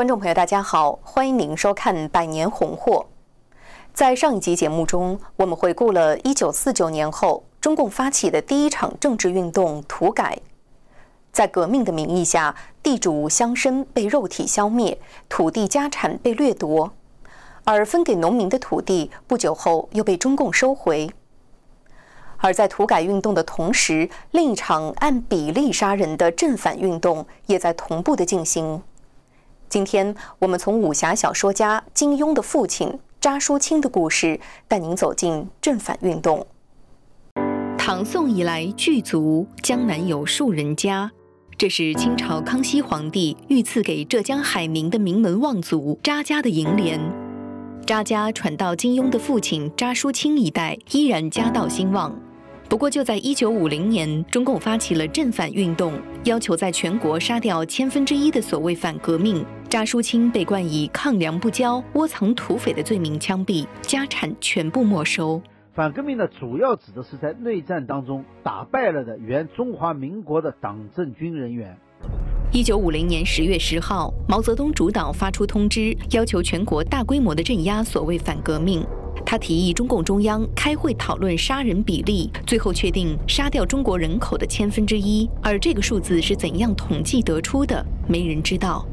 观众朋友，大家好，欢迎您收看《百年红货》。在上一集节目中，我们回顾了1949年后中共发起的第一场政治运动——土改。在革命的名义下，地主乡绅被肉体消灭，土地家产被掠夺，而分给农民的土地不久后又被中共收回。而在土改运动的同时，另一场按比例杀人的正反运动也在同步的进行。今天我们从武侠小说家金庸的父亲查书清的故事，带您走进正反运动。唐宋以来，巨族江南有数人家，这是清朝康熙皇帝御赐给浙江海宁的名门望族查家的楹联。查家传到金庸的父亲查叔清一代，依然家道兴旺。不过，就在一九五零年，中共发起了正反运动，要求在全国杀掉千分之一的所谓反革命。查淑清被冠以抗粮不交、窝藏土匪的罪名枪毙，家产全部没收。反革命呢，主要指的是在内战当中打败了的原中华民国的党政军人员。一九五零年十月十号，毛泽东主导发出通知，要求全国大规模的镇压所谓反革命。他提议中共中央开会讨论杀人比例，最后确定杀掉中国人口的千分之一。而这个数字是怎样统计得出的，没人知道。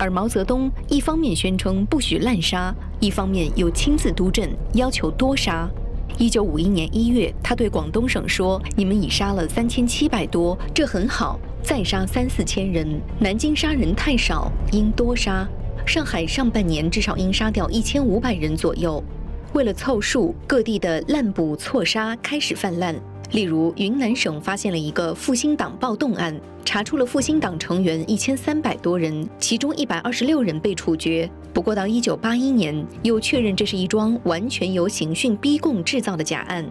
而毛泽东一方面宣称不许滥杀，一方面又亲自督阵，要求多杀。一九五一年一月，他对广东省说：“你们已杀了三千七百多，这很好，再杀三四千人。南京杀人太少，应多杀。上海上半年至少应杀掉一千五百人左右。”为了凑数，各地的滥捕错杀开始泛滥。例如，云南省发现了一个复兴党暴动案，查出了复兴党成员一千三百多人，其中一百二十六人被处决。不过，到一九八一年，又确认这是一桩完全由刑讯逼供制造的假案。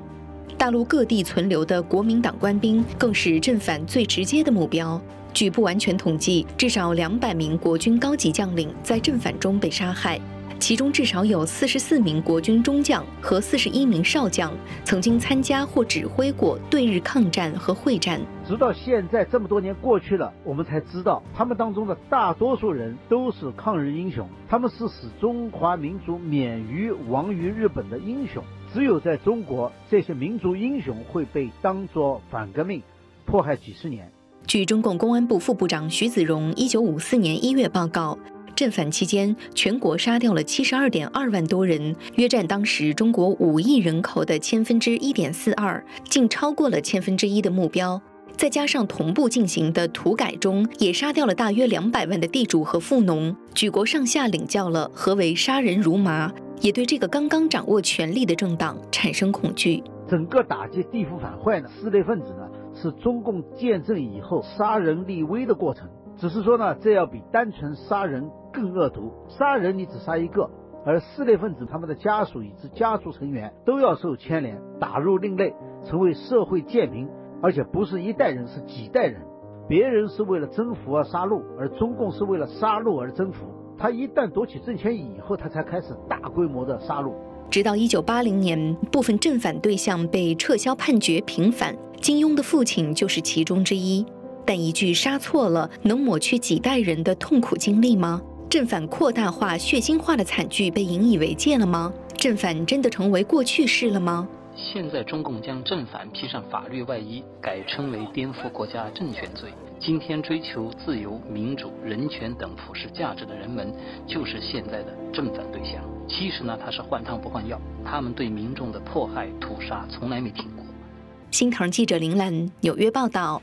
大陆各地存留的国民党官兵，更是正反最直接的目标。据不完全统计，至少两百名国军高级将领在正反中被杀害。其中至少有四十四名国军中将和四十一名少将曾经参加或指挥过对日抗战和会战。直到现在这么多年过去了，我们才知道他们当中的大多数人都是抗日英雄，他们是使中华民族免于亡于日本的英雄。只有在中国，这些民族英雄会被当作反革命迫害几十年。据中共公安部副部长徐子荣一九五四年一月报告。正反期间，全国杀掉了七十二点二万多人，约占当时中国五亿人口的千分之一点四二，竟超过了千分之一的目标。再加上同步进行的土改中，也杀掉了大约两百万的地主和富农。举国上下领教了何为杀人如麻，也对这个刚刚掌握权力的政党产生恐惧。整个打击地富反坏呢，四类分子呢，是中共建政以后杀人立威的过程。只是说呢，这要比单纯杀人更恶毒。杀人你只杀一个，而四类分子他们的家属以及家族成员都要受牵连，打入另类，成为社会贱民，而且不是一代人，是几代人。别人是为了征服而杀戮，而中共是为了杀戮而征服。他一旦夺取政权以后，他才开始大规模的杀戮。直到一九八零年，部分正反对象被撤销判决平反，金庸的父亲就是其中之一。但一句杀错了，能抹去几代人的痛苦经历吗？正反扩大化、血腥化的惨剧被引以为戒了吗？正反真的成为过去式了吗？现在中共将正反披上法律外衣，改称为颠覆国家政权罪。今天追求自由、民主、人权等普世价值的人们，就是现在的正反对象。其实呢，他是换汤不换药，他们对民众的迫害、屠杀从来没停过。新唐记者林兰纽约报道。